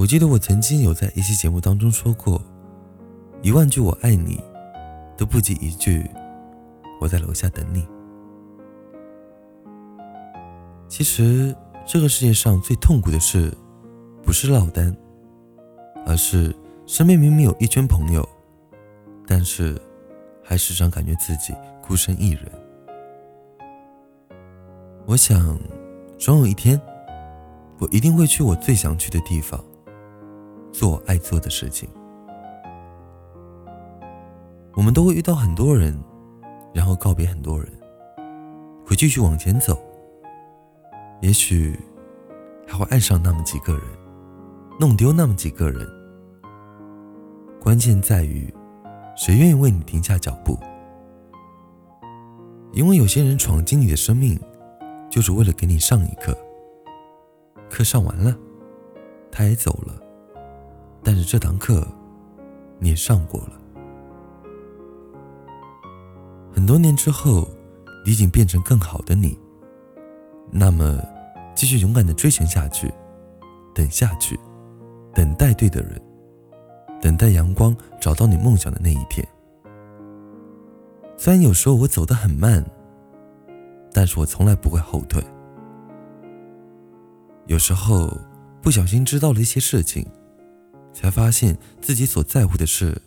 我记得我曾经有在一期节目当中说过，一万句我爱你，都不及一句我在楼下等你。其实这个世界上最痛苦的事，不是落单，而是身边明明有一圈朋友，但是还时常感觉自己孤身一人。我想，总有一天，我一定会去我最想去的地方。做爱做的事情。我们都会遇到很多人，然后告别很多人，会继续往前走。也许还会爱上那么几个人，弄丢那么几个人。关键在于，谁愿意为你停下脚步？因为有些人闯进你的生命，就是为了给你上一课。课上完了，他也走了。但是这堂课，你也上过了。很多年之后，你已经变成更好的你。那么，继续勇敢的追寻下去，等下去，等待对的人，等待阳光找到你梦想的那一天。虽然有时候我走得很慢，但是我从来不会后退。有时候不小心知道了一些事情。才发现自己所在乎的事，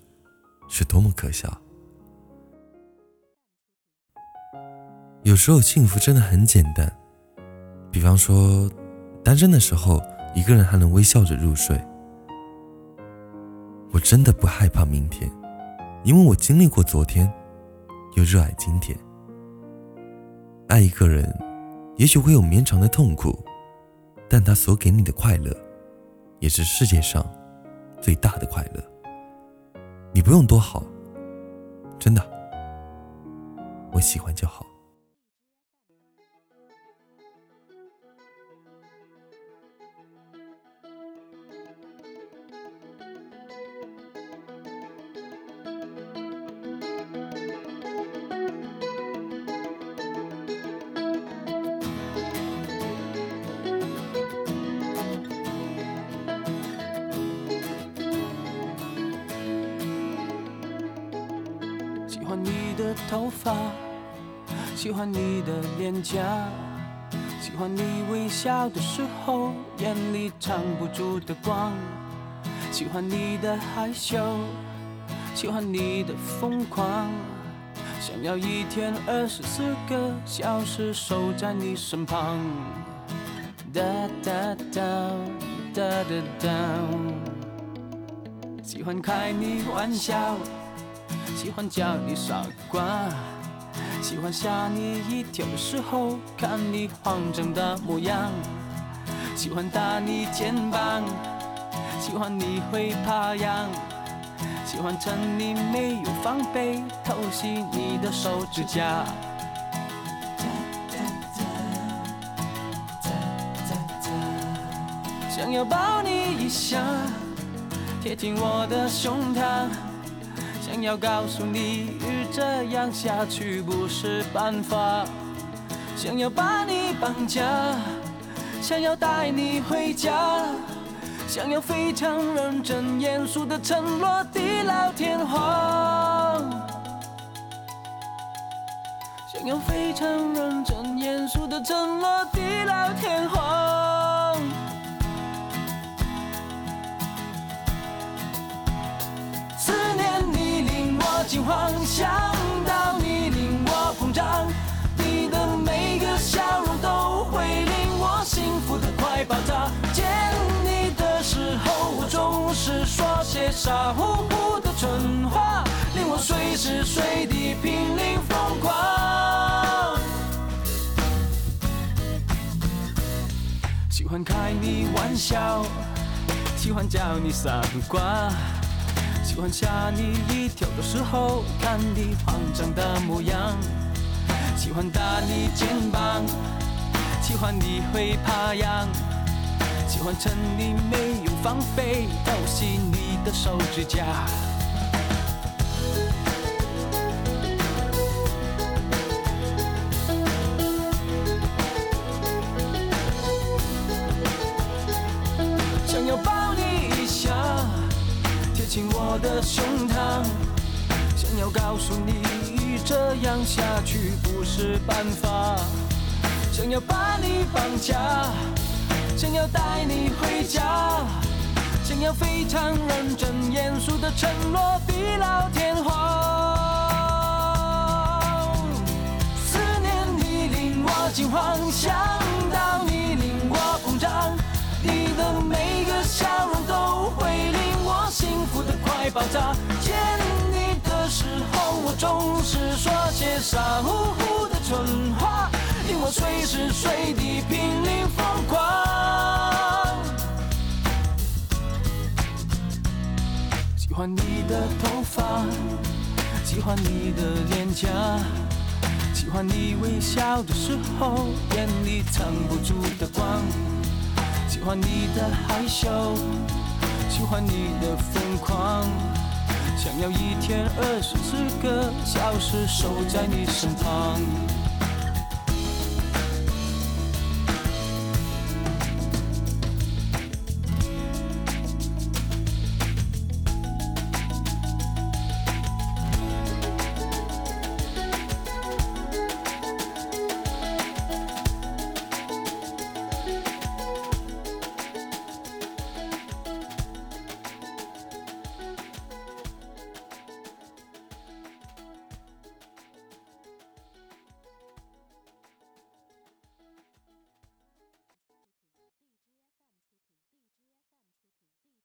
是多么可笑。有时候幸福真的很简单，比方说，单身的时候一个人还能微笑着入睡。我真的不害怕明天，因为我经历过昨天，又热爱今天。爱一个人，也许会有绵长的痛苦，但他所给你的快乐，也是世界上。最大的快乐，你不用多好，真的，我喜欢就好。欢你的头发，喜欢你的脸颊，喜欢你微笑的时候眼里藏不住的光，喜欢你的害羞，喜欢你的疯狂，想要一天二十四个小时守在你身旁。哒哒哒哒哒哒，喜欢开你玩笑。喜欢叫你傻瓜，喜欢吓你一跳的时候看你慌张的模样，喜欢打你肩膀，喜欢你会怕痒，喜欢趁你没有防备偷袭你的手指甲，想要抱你一下，贴近我的胸膛。想要告诉你，这样下去不是办法。想要把你绑架，想要带你回家，想要非常认真严肃的承诺地老天荒。想要非常认真严肃的承诺地老天荒。惊慌，想到你令我膨胀，你的每个笑容都会令我幸福的快爆炸。见你的时候，我总是说些傻乎乎的蠢话，令我随时随地濒临疯狂。喜欢开你玩笑，喜欢叫你傻瓜。喜欢吓你一跳的时候，看你慌张的模样；喜欢打你肩膀，喜欢你会怕痒；喜欢趁你没有防备偷袭你的手指甲。的胸膛，想要告诉你，这样下去不是办法。想要把你绑架，想要带你回家，想要非常认真严肃的承诺，地老天荒。思念你令我惊慌，想总是说些傻乎乎的蠢话。令我随时随地濒临疯狂。喜欢你的头发，喜欢你的脸颊，喜欢你微笑的时候眼里藏不住的光。喜欢你的害羞，喜欢你的疯狂，想要一天二十四个小时守在你身旁。